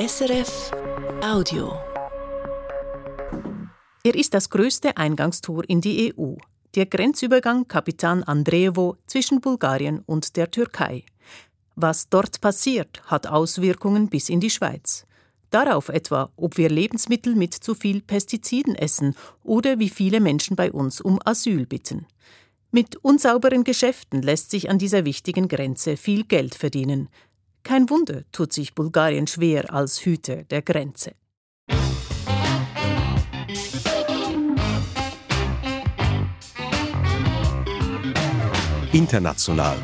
SRF Audio. Er ist das größte Eingangstor in die EU, der Grenzübergang Kapitan Andreevo zwischen Bulgarien und der Türkei. Was dort passiert, hat Auswirkungen bis in die Schweiz. Darauf etwa, ob wir Lebensmittel mit zu viel Pestiziden essen oder wie viele Menschen bei uns um Asyl bitten. Mit unsauberen Geschäften lässt sich an dieser wichtigen Grenze viel Geld verdienen. Kein Wunder tut sich Bulgarien schwer als Hüter der Grenze. International.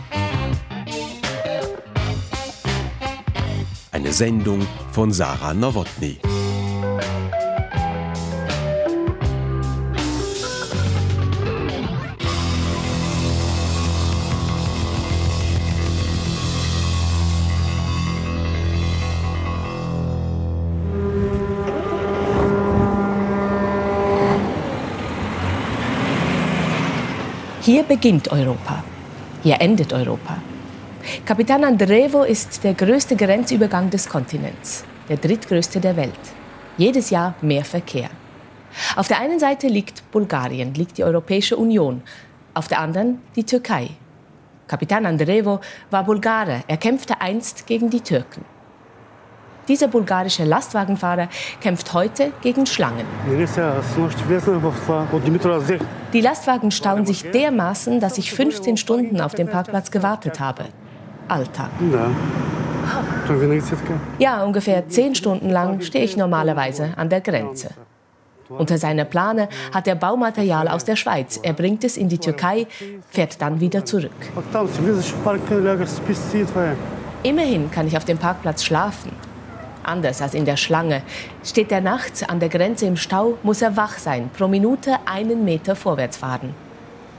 Eine Sendung von Sarah Nowotny. Hier beginnt Europa. Hier endet Europa. Kapitan Andreevo ist der größte Grenzübergang des Kontinents, der drittgrößte der Welt. Jedes Jahr mehr Verkehr. Auf der einen Seite liegt Bulgarien, liegt die Europäische Union, auf der anderen die Türkei. Kapitan Andreevo war Bulgare, er kämpfte einst gegen die Türken. Dieser bulgarische Lastwagenfahrer kämpft heute gegen Schlangen. Die Lastwagen stauen sich dermaßen, dass ich 15 Stunden auf dem Parkplatz gewartet habe. Alltag. Ja, ungefähr 10 Stunden lang stehe ich normalerweise an der Grenze. Unter seiner Plane hat er Baumaterial aus der Schweiz. Er bringt es in die Türkei, fährt dann wieder zurück. Immerhin kann ich auf dem Parkplatz schlafen anders als in der Schlange. Steht er nachts an der Grenze im Stau, muss er wach sein, pro Minute einen Meter vorwärts fahren.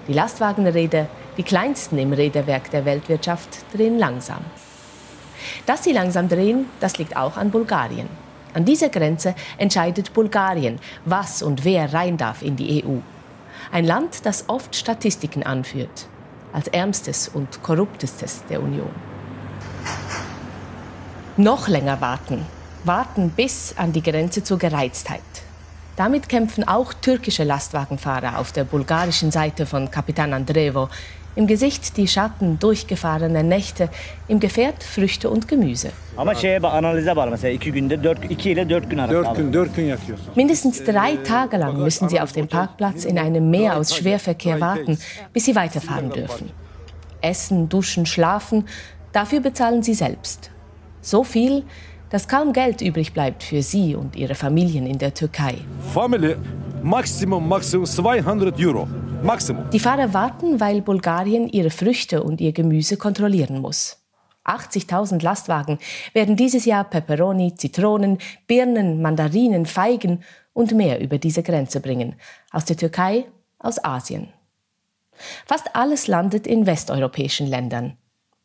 Die Lastwagenräder, die kleinsten im Räderwerk der Weltwirtschaft, drehen langsam. Dass sie langsam drehen, das liegt auch an Bulgarien. An dieser Grenze entscheidet Bulgarien, was und wer rein darf in die EU. Ein Land, das oft Statistiken anführt, als ärmstes und korruptestes der Union. Noch länger warten, warten bis an die Grenze zur Gereiztheit. Damit kämpfen auch türkische Lastwagenfahrer auf der bulgarischen Seite von Kapitan Andreevo. Im Gesicht die Schatten durchgefahrener Nächte, im Gefährt Früchte und Gemüse. Mindestens drei Tage lang müssen sie auf dem Parkplatz in einem Meer aus Schwerverkehr warten, bis sie weiterfahren dürfen. Essen, duschen, schlafen, dafür bezahlen sie selbst. So viel, dass kaum Geld übrig bleibt für sie und ihre Familien in der Türkei. Family, maximum, maximum 200 Euro. Maximum. Die Fahrer warten, weil Bulgarien ihre Früchte und ihr Gemüse kontrollieren muss. 80.000 Lastwagen werden dieses Jahr Peperoni, Zitronen, Birnen, Mandarinen, Feigen und mehr über diese Grenze bringen. Aus der Türkei, aus Asien. Fast alles landet in westeuropäischen Ländern.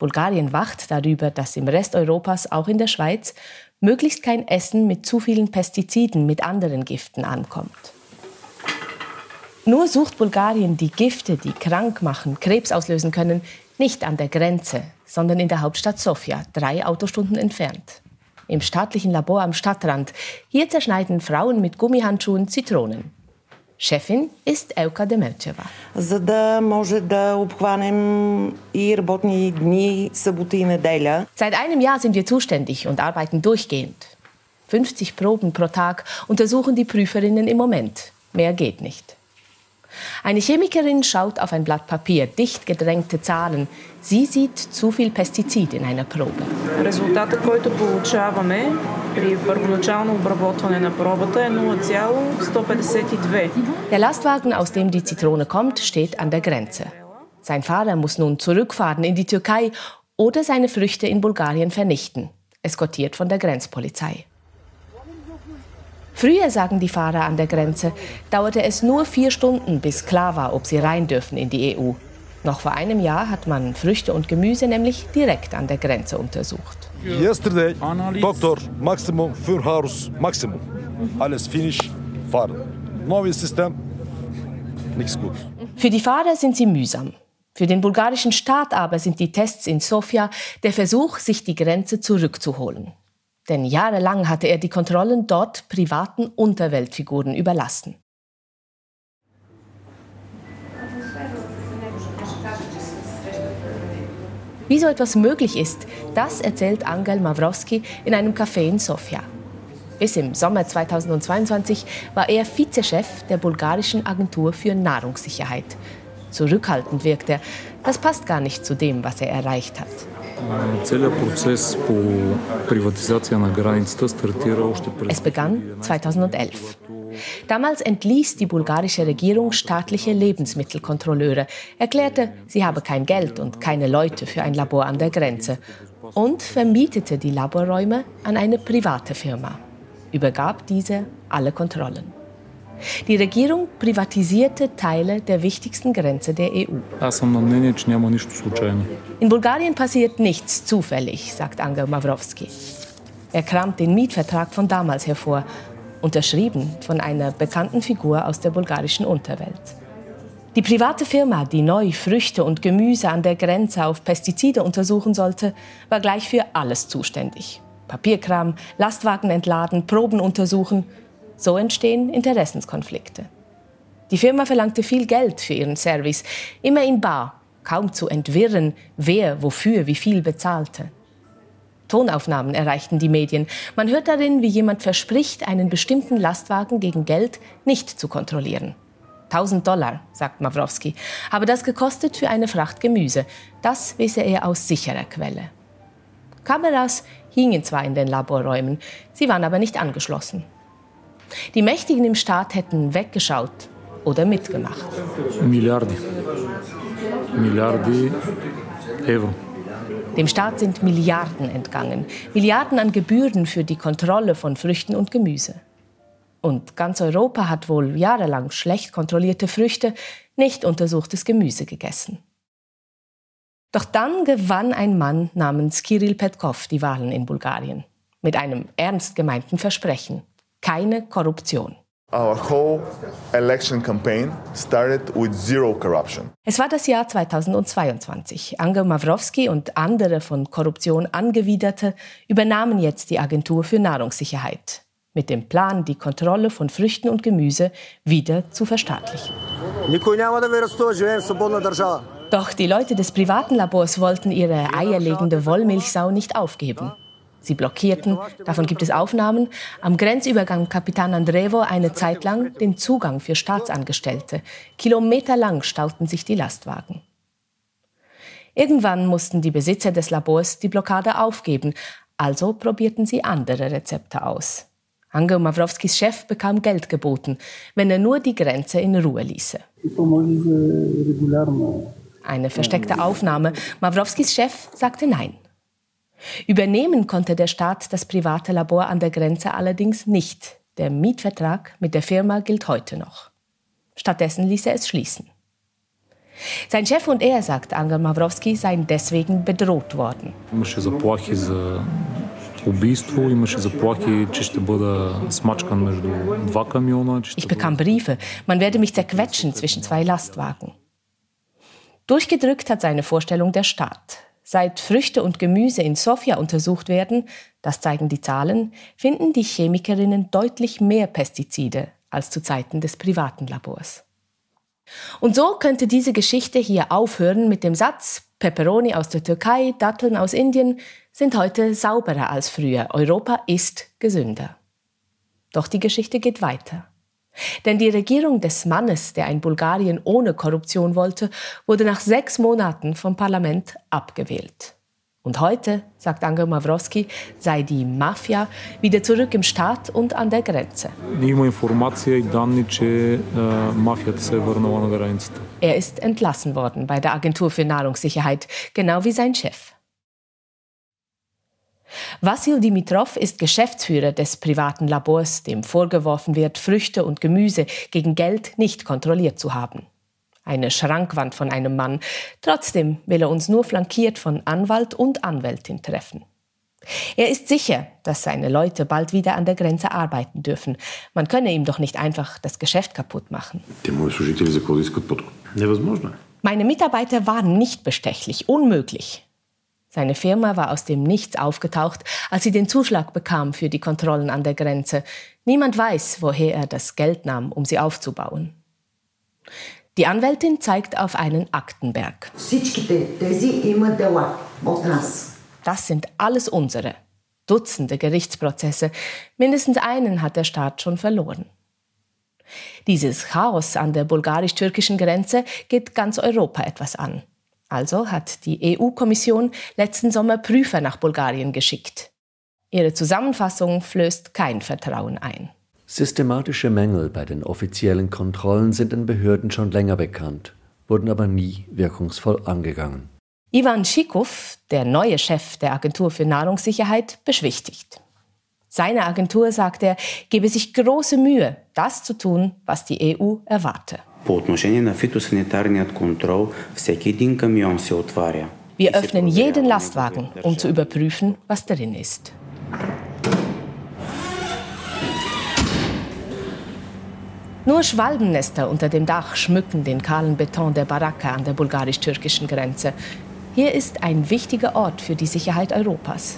Bulgarien wacht darüber, dass im Rest Europas, auch in der Schweiz, möglichst kein Essen mit zu vielen Pestiziden, mit anderen Giften ankommt. Nur sucht Bulgarien die Gifte, die krank machen, Krebs auslösen können, nicht an der Grenze, sondern in der Hauptstadt Sofia, drei Autostunden entfernt. Im staatlichen Labor am Stadtrand. Hier zerschneiden Frauen mit Gummihandschuhen Zitronen. Шефин ist Елка Демерчева. За да може да обхванем и работни дни, събота и неделя. Seit einem Jahr sind wir zuständig und arbeiten durchgehend. 50 Proben pro Tag untersuchen die Prüferinnen im Moment. Mehr geht nicht. Eine Chemikerin schaut auf ein Blatt Papier, dicht gedrängte Zahlen. Sie sieht zu viel Pestizid in einer Probe. Резултатът, който получаваме der Lastwagen, aus dem die Zitrone kommt, steht an der Grenze. Sein Fahrer muss nun zurückfahren in die Türkei oder seine Früchte in Bulgarien vernichten, eskortiert von der Grenzpolizei. Früher, sagen die Fahrer an der Grenze, dauerte es nur vier Stunden, bis klar war, ob sie rein dürfen in die EU. Noch vor einem Jahr hat man Früchte und Gemüse nämlich direkt an der Grenze untersucht. Yesterday, Doktor, Maximum für Haus, Maximum. Alles finish, fahren. Neues System, nichts gut. Für die Fahrer sind sie mühsam. Für den bulgarischen Staat aber sind die Tests in Sofia der Versuch, sich die Grenze zurückzuholen. Denn jahrelang hatte er die Kontrollen dort privaten Unterweltfiguren überlassen. Wie so etwas möglich ist, das erzählt Angel Mawrowski in einem Café in Sofia. Bis im Sommer 2022 war er Vizechef der bulgarischen Agentur für Nahrungssicherheit. Zurückhaltend wirkt er. Das passt gar nicht zu dem, was er erreicht hat. Es begann 2011. Damals entließ die bulgarische Regierung staatliche Lebensmittelkontrolleure, erklärte, sie habe kein Geld und keine Leute für ein Labor an der Grenze und vermietete die Laborräume an eine private Firma, übergab diese alle Kontrollen. Die Regierung privatisierte Teile der wichtigsten Grenze der EU. In Bulgarien passiert nichts zufällig, sagt Angel Mawrowski. Er kramt den Mietvertrag von damals hervor, unterschrieben von einer bekannten Figur aus der bulgarischen Unterwelt. Die private Firma, die neu Früchte und Gemüse an der Grenze auf Pestizide untersuchen sollte, war gleich für alles zuständig. Papierkram, Lastwagen entladen, Proben untersuchen so entstehen Interessenskonflikte. Die Firma verlangte viel Geld für ihren Service, immer in bar, kaum zu entwirren, wer wofür wie viel bezahlte. Tonaufnahmen erreichten die Medien. Man hört darin, wie jemand verspricht, einen bestimmten Lastwagen gegen Geld nicht zu kontrollieren. 1000 Dollar, sagt Mawrowski, habe das gekostet für eine Fracht Gemüse. Das wisse er aus sicherer Quelle. Kameras hingen zwar in den Laborräumen, sie waren aber nicht angeschlossen. Die Mächtigen im Staat hätten weggeschaut oder mitgemacht. Milliarden. Milliarden Euro. Dem Staat sind Milliarden entgangen. Milliarden an Gebühren für die Kontrolle von Früchten und Gemüse. Und ganz Europa hat wohl jahrelang schlecht kontrollierte Früchte, nicht untersuchtes Gemüse gegessen. Doch dann gewann ein Mann namens Kirill Petkov die Wahlen in Bulgarien. Mit einem ernst gemeinten Versprechen keine Korruption. Our whole election campaign started with zero corruption. Es war das Jahr 2022. Angel Mawrowski und andere von Korruption angewiderte übernahmen jetzt die Agentur für Nahrungssicherheit mit dem Plan, die Kontrolle von Früchten und Gemüse wieder zu verstaatlichen. Doch die Leute des privaten Labors wollten ihre eierlegende Wollmilchsau nicht aufgeben. Sie blockierten, davon gibt es Aufnahmen, am Grenzübergang Kapitan Andrevo eine Zeit lang den Zugang für Staatsangestellte. Kilometerlang stauten sich die Lastwagen. Irgendwann mussten die Besitzer des Labors die Blockade aufgeben, also probierten sie andere Rezepte aus. Angel Mawrowskis Chef bekam Geld geboten, wenn er nur die Grenze in Ruhe ließe. Eine versteckte Aufnahme. Mawrowskis Chef sagte nein. Übernehmen konnte der Staat das private Labor an der Grenze allerdings nicht. Der Mietvertrag mit der Firma gilt heute noch. Stattdessen ließ er es schließen. Sein Chef und er, sagt Angel Mawrowski, seien deswegen bedroht worden. Ich bekam Briefe, man werde mich zerquetschen zwischen zwei Lastwagen. Durchgedrückt hat seine Vorstellung der Staat. Seit Früchte und Gemüse in Sofia untersucht werden, das zeigen die Zahlen, finden die Chemikerinnen deutlich mehr Pestizide als zu Zeiten des privaten Labors. Und so könnte diese Geschichte hier aufhören mit dem Satz, Peperoni aus der Türkei, Datteln aus Indien sind heute sauberer als früher. Europa ist gesünder. Doch die Geschichte geht weiter. Denn die Regierung des Mannes, der ein Bulgarien ohne Korruption wollte, wurde nach sechs Monaten vom Parlament abgewählt. Und heute, sagt Angel Mawrowski, sei die Mafia wieder zurück im Staat und an der Grenze. Er ist entlassen worden bei der Agentur für Nahrungssicherheit, genau wie sein Chef. Vassil Dimitrov ist Geschäftsführer des privaten Labors, dem vorgeworfen wird, Früchte und Gemüse gegen Geld nicht kontrolliert zu haben. Eine Schrankwand von einem Mann. Trotzdem will er uns nur flankiert von Anwalt und Anwältin treffen. Er ist sicher, dass seine Leute bald wieder an der Grenze arbeiten dürfen. Man könne ihm doch nicht einfach das Geschäft kaputt machen. Meine Mitarbeiter waren nicht bestechlich, unmöglich. Seine Firma war aus dem Nichts aufgetaucht, als sie den Zuschlag bekam für die Kontrollen an der Grenze. Niemand weiß, woher er das Geld nahm, um sie aufzubauen. Die Anwältin zeigt auf einen Aktenberg. Das sind alles unsere. Dutzende Gerichtsprozesse. Mindestens einen hat der Staat schon verloren. Dieses Chaos an der bulgarisch-türkischen Grenze geht ganz Europa etwas an. Also hat die EU-Kommission letzten Sommer Prüfer nach Bulgarien geschickt. Ihre Zusammenfassung flößt kein Vertrauen ein. Systematische Mängel bei den offiziellen Kontrollen sind den Behörden schon länger bekannt, wurden aber nie wirkungsvoll angegangen. Ivan Schikow, der neue Chef der Agentur für Nahrungssicherheit, beschwichtigt. Seine Agentur, sagt er, gebe sich große Mühe, das zu tun, was die EU erwarte. По отношение на фитосанитарният контрол, всеки един камион се отваря. Wir öffnen jeden Lastwagen, um zu überprüfen, was darin ist. Nur Schwalbennester unter dem Dach schmücken den kahlen Beton der Baracke an der bulgarisch-türkischen Grenze. Hier ist ein wichtiger Ort für die Sicherheit Europas.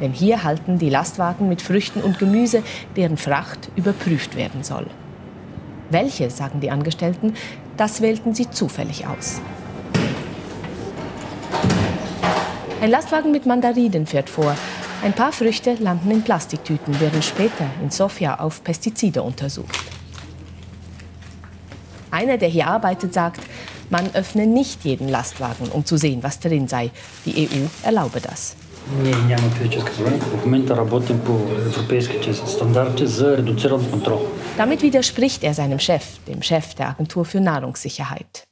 Denn hier halten die Lastwagen mit Früchten und Gemüse, deren Fracht überprüft werden soll. Welche, sagen die Angestellten, das wählten sie zufällig aus. Ein Lastwagen mit Mandarinen fährt vor. Ein paar Früchte landen in Plastiktüten, werden später in Sofia auf Pestizide untersucht. Einer, der hier arbeitet, sagt, man öffne nicht jeden Lastwagen, um zu sehen, was drin sei. Die EU erlaube das. Ние няма физическа проверка. В момента работим по европейските стандарти за редуциран контрол. Damit widerspricht er seinem Chef, dem Chef der Agentur für Nahrungssicherheit.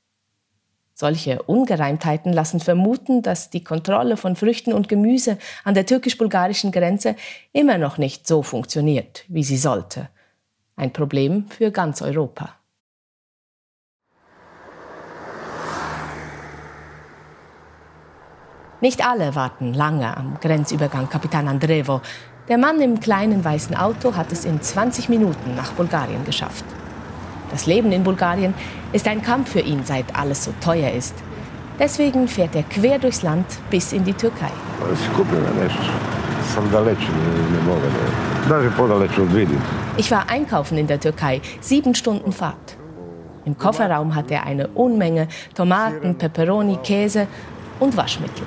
Solche Ungereimtheiten lassen vermuten, dass die Kontrolle von Früchten und Gemüse an der türkisch-bulgarischen Grenze immer noch nicht so funktioniert, wie sie sollte. Ein Problem für ganz Europa. Nicht alle warten lange am Grenzübergang Kapitan Andrevo. Der Mann im kleinen weißen Auto hat es in 20 Minuten nach Bulgarien geschafft. Das Leben in Bulgarien ist ein Kampf für ihn, seit alles so teuer ist. Deswegen fährt er quer durchs Land bis in die Türkei. Ich war einkaufen in der Türkei, sieben Stunden Fahrt. Im Kofferraum hat er eine Unmenge Tomaten, Peperoni, Käse und Waschmittel.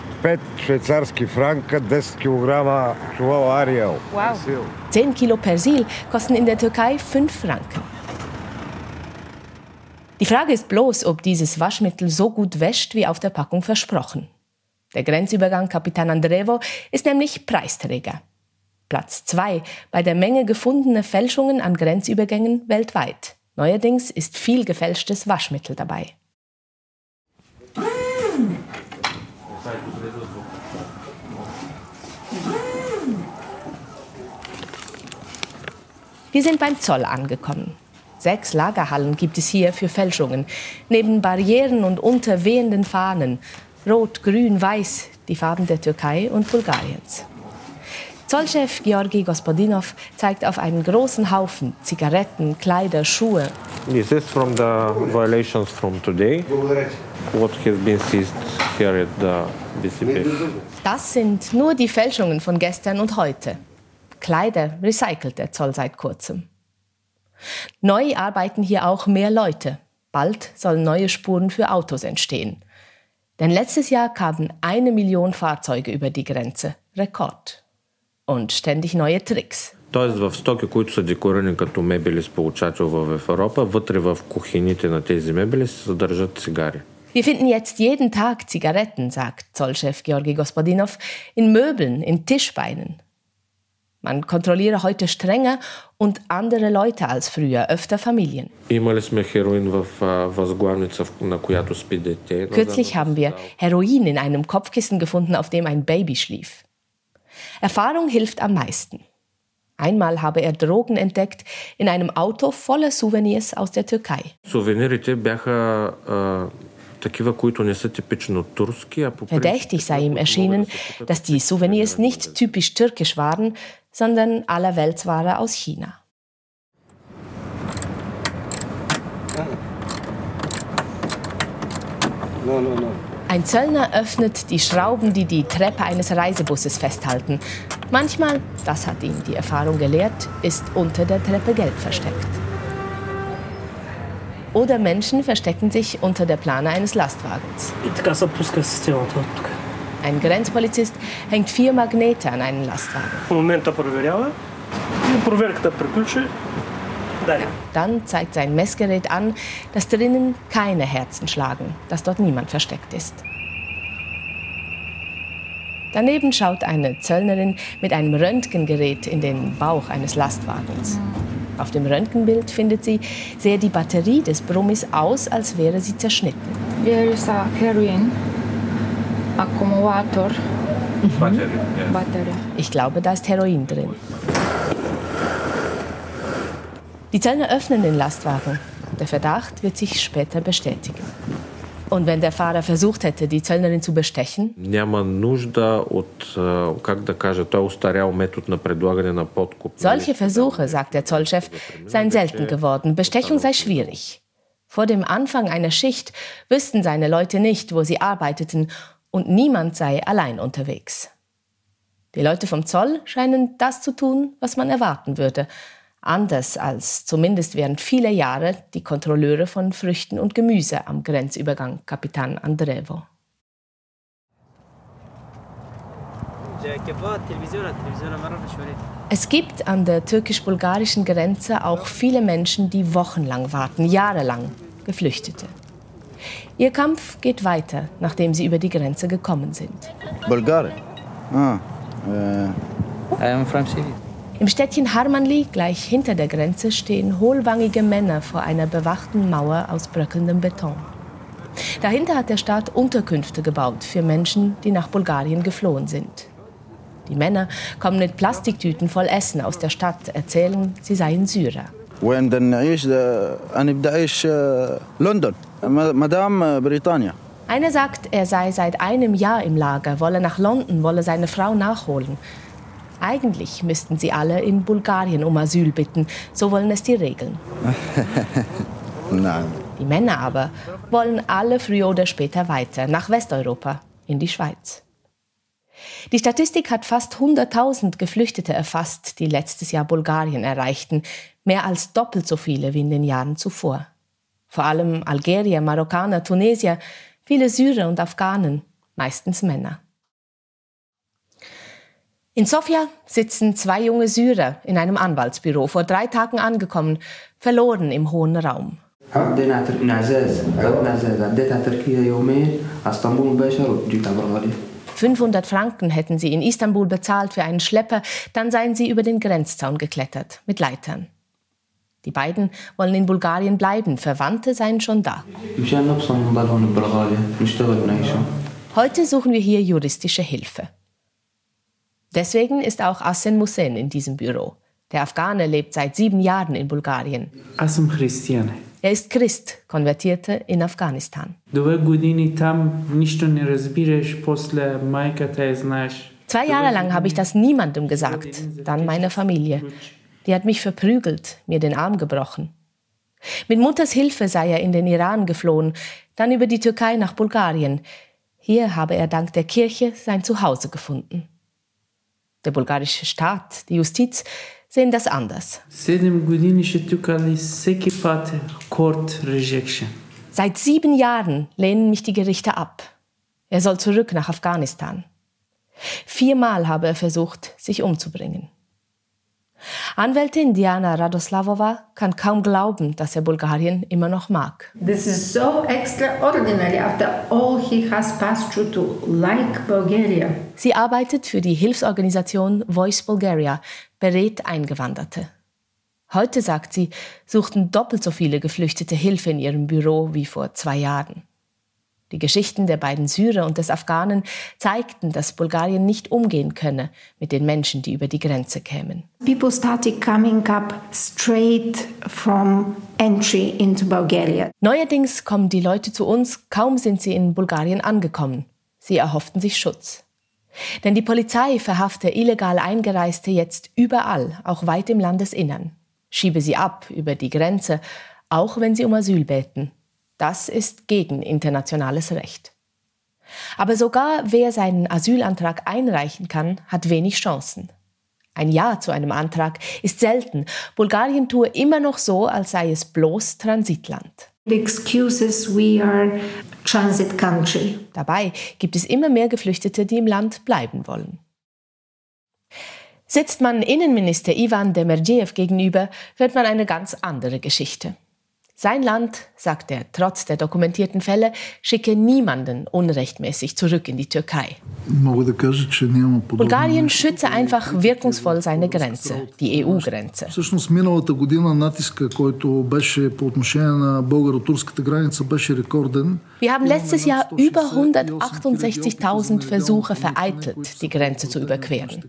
10 Kilo Persil kosten in der Türkei 5 Franken. Die Frage ist bloß, ob dieses Waschmittel so gut wäscht, wie auf der Packung versprochen. Der Grenzübergang Capitan Andrevo ist nämlich Preisträger. Platz 2 bei der Menge gefundener Fälschungen an Grenzübergängen weltweit. Neuerdings ist viel gefälschtes Waschmittel dabei. Wir sind beim Zoll angekommen. Sechs Lagerhallen gibt es hier für Fälschungen. Neben Barrieren und unter wehenden Fahnen. Rot, Grün, Weiß, die Farben der Türkei und Bulgariens. Zollchef Georgi Gospodinov zeigt auf einen großen Haufen Zigaretten, Kleider, Schuhe. This is from the violations from today. What has been seized here at the BCP. Das sind nur die Fälschungen von gestern und heute. Kleider recycelt der Zoll seit kurzem. Neu arbeiten hier auch mehr Leute. Bald sollen neue Spuren für Autos entstehen. Denn letztes Jahr kamen eine Million Fahrzeuge über die Grenze. Rekord. Und ständig neue Tricks. Тоест в стоки, които са декорирани като мебели с получател в Европа, вътре в кухините на тези мебели се съдържат цигари. Wir finden jetzt jeden Tag Zigaretten, sagt Zollchef Georgi Gospodinov, in Möbeln, in Tischbeinen. Man kontrolliere heute strenger und andere Leute als früher, öfter Familien. Kürzlich haben wir Heroin in einem Kopfkissen gefunden, auf dem ein Baby schlief. Erfahrung hilft am meisten. Einmal habe er Drogen entdeckt in einem Auto voller Souvenirs aus der Türkei. Souvenirs waren Verdächtig sei ihm erschienen, dass die Souvenirs nicht typisch türkisch waren, sondern Allerweltsware aus China. Ein Zöllner öffnet die Schrauben, die die Treppe eines Reisebusses festhalten. Manchmal, das hat ihn die Erfahrung gelehrt, ist unter der Treppe Geld versteckt. Oder Menschen verstecken sich unter der Plane eines Lastwagens. Ein Grenzpolizist hängt vier Magnete an einen Lastwagen. Dann zeigt sein Messgerät an, dass drinnen keine Herzen schlagen, dass dort niemand versteckt ist. Daneben schaut eine Zöllnerin mit einem Röntgengerät in den Bauch eines Lastwagens. Auf dem Röntgenbild findet sie, sehe die Batterie des Brummis aus, als wäre sie zerschnitten. There is a heroin, Akkumulator. Batterie. Ich glaube, da ist Heroin drin. Die Zöllner öffnen den Lastwagen. Der Verdacht wird sich später bestätigen. Und wenn der Fahrer versucht hätte, die Zöllnerin zu bestechen? Solche Versuche, sagt der Zollchef, seien selten geworden. Bestechung sei schwierig. Vor dem Anfang einer Schicht wüssten seine Leute nicht, wo sie arbeiteten und niemand sei allein unterwegs. Die Leute vom Zoll scheinen das zu tun, was man erwarten würde anders als zumindest während vieler Jahre die Kontrolleure von Früchten und Gemüse am Grenzübergang Kapitan Andrevo. Es gibt an der türkisch-bulgarischen Grenze auch viele Menschen, die wochenlang warten, jahrelang, Geflüchtete. Ihr Kampf geht weiter, nachdem sie über die Grenze gekommen sind. Bulgarien? Ah, uh, I am from Syria. Im Städtchen Harmanli, gleich hinter der Grenze, stehen hohlwangige Männer vor einer bewachten Mauer aus bröckelndem Beton. Dahinter hat der Staat Unterkünfte gebaut für Menschen, die nach Bulgarien geflohen sind. Die Männer kommen mit Plastiktüten voll Essen aus der Stadt, erzählen, sie seien Syrer. London, Madame Britannia. Einer sagt, er sei seit einem Jahr im Lager, wolle nach London, wolle seine Frau nachholen. Eigentlich müssten sie alle in Bulgarien um Asyl bitten, so wollen es die Regeln. Nein. Die Männer aber wollen alle früher oder später weiter nach Westeuropa, in die Schweiz. Die Statistik hat fast 100.000 Geflüchtete erfasst, die letztes Jahr Bulgarien erreichten, mehr als doppelt so viele wie in den Jahren zuvor. Vor allem Algerier, Marokkaner, Tunesier, viele Syrer und Afghanen, meistens Männer. In Sofia sitzen zwei junge Syrer in einem Anwaltsbüro, vor drei Tagen angekommen, verloren im hohen Raum. 500 Franken hätten sie in Istanbul bezahlt für einen Schlepper, dann seien sie über den Grenzzaun geklettert, mit Leitern. Die beiden wollen in Bulgarien bleiben, Verwandte seien schon da. Heute suchen wir hier juristische Hilfe. Deswegen ist auch Asen Musen in diesem Büro. Der Afghane lebt seit sieben Jahren in Bulgarien. Er ist Christ, konvertierte in Afghanistan. Zwei Jahre lang habe ich das niemandem gesagt, dann meiner Familie. Die hat mich verprügelt, mir den Arm gebrochen. Mit Mutters Hilfe sei er in den Iran geflohen, dann über die Türkei nach Bulgarien. Hier habe er dank der Kirche sein Zuhause gefunden. Der bulgarische Staat, die Justiz sehen das anders. Seit sieben Jahren lehnen mich die Gerichte ab. Er soll zurück nach Afghanistan. Viermal habe er versucht, sich umzubringen. Anwältin Diana Radoslavova kann kaum glauben, dass er Bulgarien immer noch mag. This is so extraordinary after all he has passed through to like Bulgaria. Sie arbeitet für die Hilfsorganisation Voice Bulgaria, berät Eingewanderte. Heute, sagt sie, suchten doppelt so viele Geflüchtete Hilfe in ihrem Büro wie vor zwei Jahren. Die Geschichten der beiden Syrer und des Afghanen zeigten, dass Bulgarien nicht umgehen könne mit den Menschen, die über die Grenze kämen. People started coming up straight from entry into Bulgaria. Neuerdings kommen die Leute zu uns, kaum sind sie in Bulgarien angekommen. Sie erhofften sich Schutz. Denn die Polizei verhafte illegal Eingereiste jetzt überall, auch weit im Landesinnern. Schiebe sie ab über die Grenze, auch wenn sie um Asyl beten. Das ist gegen internationales Recht. Aber sogar wer seinen Asylantrag einreichen kann, hat wenig Chancen. Ein Ja zu einem Antrag ist selten. Bulgarien tue immer noch so, als sei es bloß Transitland. excuses we are transit country. Dabei gibt es immer mehr Geflüchtete, die im Land bleiben wollen. Sitzt man Innenminister Ivan Demerjev gegenüber, hört man eine ganz andere Geschichte. Sein Land, sagt er trotz der dokumentierten Fälle, schicke niemanden unrechtmäßig zurück in die Türkei. Bulgarien schütze einfach wirkungsvoll seine Grenze, die EU-Grenze. Wir haben letztes Jahr über 168.000 Versuche vereitelt, die Grenze zu überqueren.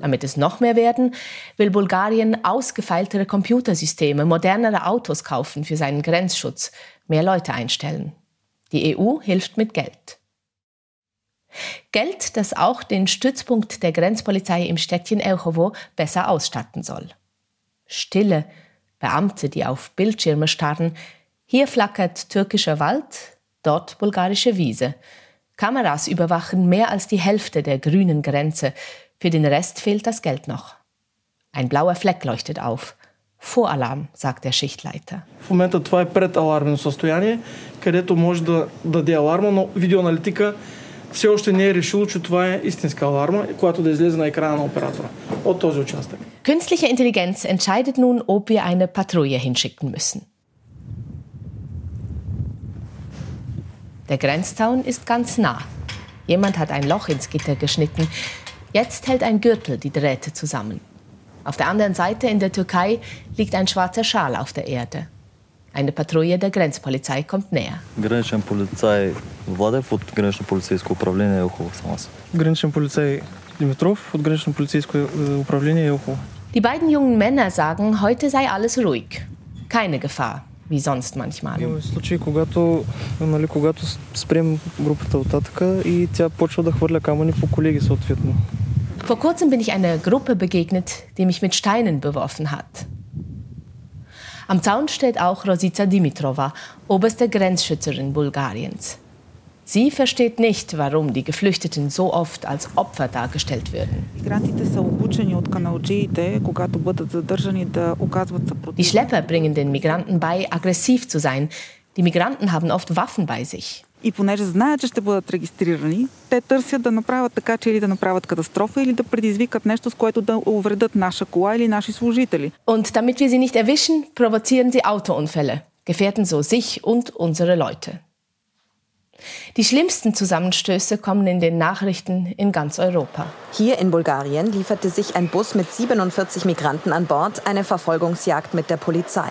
Damit es noch mehr werden, will Bulgarien ausgefeiltere Computersysteme, modernere Autos kaufen für seinen Grenzschutz, mehr Leute einstellen. Die EU hilft mit Geld. Geld, das auch den Stützpunkt der Grenzpolizei im Städtchen Elchowo besser ausstatten soll. Stille, Beamte, die auf Bildschirme starren, hier flackert türkischer Wald, dort bulgarische Wiese. Kameras überwachen mehr als die Hälfte der grünen Grenze. Für den Rest fehlt das Geld noch. Ein blauer Fleck leuchtet auf. Voralarm, sagt der Schichtleiter. В момента това е предалармено състояние, където може да даде аларма, но видеоаналитика все още не е решило, че това е истинска аларма, която да излезе на екрана на оператора от този участък. Künstliche Intelligenz entscheidet nun, ob wir eine Patrouille hinschicken müssen. Der Grenzzaun ist ganz nah. Jemand hat ein Loch ins Gitter geschnitten. Jetzt hält ein Gürtel die Drähte zusammen. Auf der anderen Seite in der Türkei liegt ein schwarzer Schal auf der Erde. Eine Patrouille der Grenzpolizei kommt näher. Граничен полицай Владев от Гранично полицейско управление Елхово съм аз. Граничен полицай Димитров от Гранично полицейско управление Елхово. Die beiden jungen Männer sagen, heute sei alles ruhig. Keine Gefahr, wie sonst manchmal. Има случаи, когато, нали, когато спрем групата от татъка и тя почва да хвърля камъни по колеги съответно. Vor kurzem bin ich einer Gruppe begegnet, die mich mit Steinen beworfen hat. Am Zaun steht auch Rosica Dimitrova, oberste Grenzschützerin Bulgariens. Sie versteht nicht, warum die Geflüchteten so oft als Opfer dargestellt würden. Die Schlepper bringen den Migranten bei, aggressiv zu sein. Die Migranten haben oft Waffen bei sich. И понеже знаят, че ще бъдат регистрирани, те търсят да направят така, че или да направят катастрофа, или да предизвикат нещо, с което да увредят наша кола или наши служители. Und damit wir sie nicht erwischen, provozieren sie Autounfälle, gefährden so sich und unsere Leute. Die schlimmsten Zusammenstöße kommen in den Nachrichten in ganz Europa. Hier in Bulgarien lieferte sich ein Bus mit 47 Migranten an Bord eine Verfolgungsjagd mit der Polizei.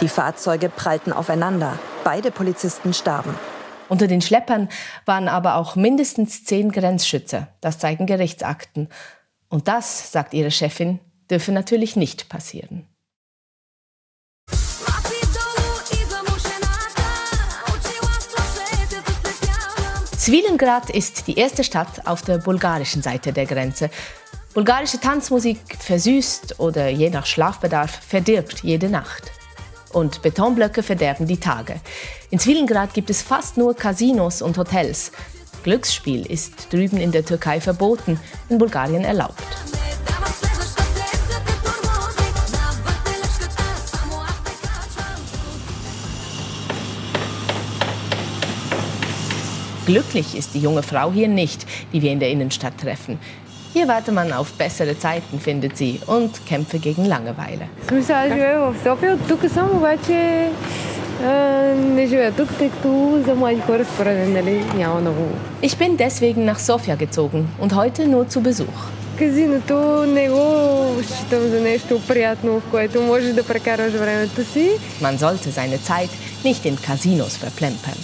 Die Fahrzeuge prallten aufeinander. Beide Polizisten starben. Unter den Schleppern waren aber auch mindestens zehn Grenzschützer. Das zeigen Gerichtsakten. Und das, sagt ihre Chefin, dürfe natürlich nicht passieren. Svilengrad ist die erste Stadt auf der bulgarischen Seite der Grenze. Bulgarische Tanzmusik versüßt oder je nach Schlafbedarf verdirbt jede Nacht. Und Betonblöcke verderben die Tage. In Svilengrad gibt es fast nur Casinos und Hotels. Glücksspiel ist drüben in der Türkei verboten, in Bulgarien erlaubt. Glücklich ist die junge Frau hier nicht, die wir in der Innenstadt treffen. Hier warte man auf bessere Zeiten, findet sie, und kämpfe gegen Langeweile. смисъл, аз живея в София, от тук съм, обаче а, не живея тук, тъй като за млади хора според мен нали, няма много. Ich bin deswegen nach Sofia gezogen und heute nur zu Besuch. Казиното не го считам за нещо приятно, в което можеш да прекараш времето си. Man sollte seine Zeit nicht in Casinos verplempern.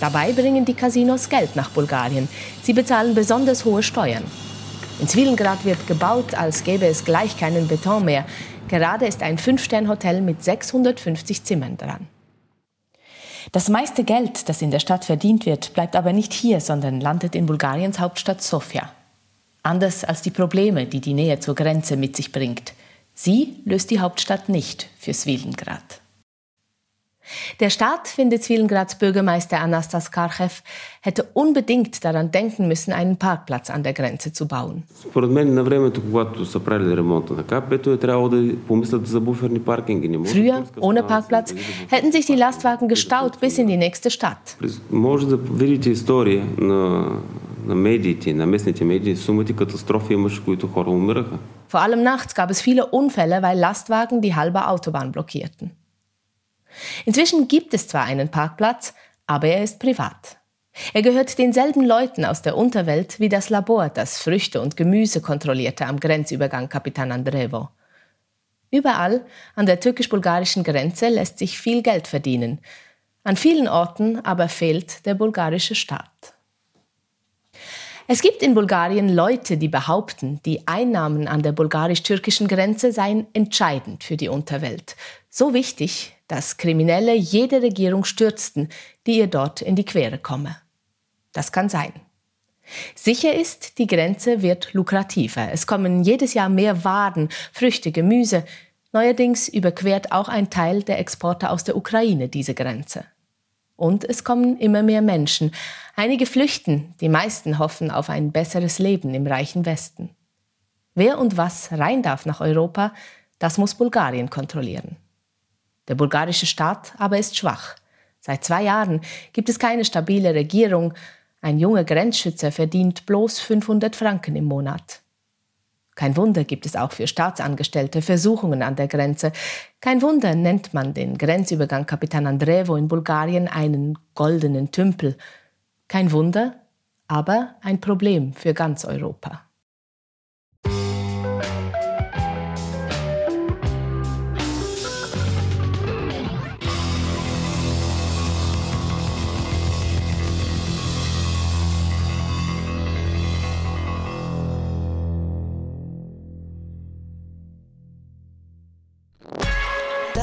Dabei bringen die Casinos Geld nach Bulgarien. Sie bezahlen besonders hohe Steuern. In Svilengrad wird gebaut, als gäbe es gleich keinen Beton mehr. Gerade ist ein Fünf-Stern-Hotel mit 650 Zimmern dran. Das meiste Geld, das in der Stadt verdient wird, bleibt aber nicht hier, sondern landet in Bulgariens Hauptstadt Sofia. Anders als die Probleme, die die Nähe zur Grenze mit sich bringt. Sie löst die Hauptstadt nicht für Svilengrad. Der Staat, findet Zwilengrads Bürgermeister Anastas Karchev, hätte unbedingt daran denken müssen, einen Parkplatz an der Grenze zu bauen. Früher, ohne Parkplatz, hätten sich die Lastwagen gestaut bis in die nächste Stadt. Vor allem nachts gab es viele Unfälle, weil Lastwagen die halbe Autobahn blockierten. Inzwischen gibt es zwar einen Parkplatz, aber er ist privat. Er gehört denselben Leuten aus der Unterwelt wie das Labor, das Früchte und Gemüse kontrollierte am Grenzübergang Kapitan Andrevo. Überall an der türkisch-bulgarischen Grenze lässt sich viel Geld verdienen. An vielen Orten aber fehlt der bulgarische Staat. Es gibt in Bulgarien Leute, die behaupten, die Einnahmen an der bulgarisch-türkischen Grenze seien entscheidend für die Unterwelt. So wichtig, dass Kriminelle jede Regierung stürzten, die ihr dort in die Quere komme. Das kann sein. Sicher ist, die Grenze wird lukrativer. Es kommen jedes Jahr mehr Waren, Früchte, Gemüse. Neuerdings überquert auch ein Teil der Exporte aus der Ukraine diese Grenze. Und es kommen immer mehr Menschen. Einige flüchten, die meisten hoffen auf ein besseres Leben im reichen Westen. Wer und was rein darf nach Europa, das muss Bulgarien kontrollieren. Der bulgarische Staat aber ist schwach. Seit zwei Jahren gibt es keine stabile Regierung. Ein junger Grenzschützer verdient bloß 500 Franken im Monat. Kein Wunder gibt es auch für Staatsangestellte Versuchungen an der Grenze. Kein Wunder nennt man den Grenzübergang Kapitan Andrevo in Bulgarien einen goldenen Tümpel. Kein Wunder, aber ein Problem für ganz Europa.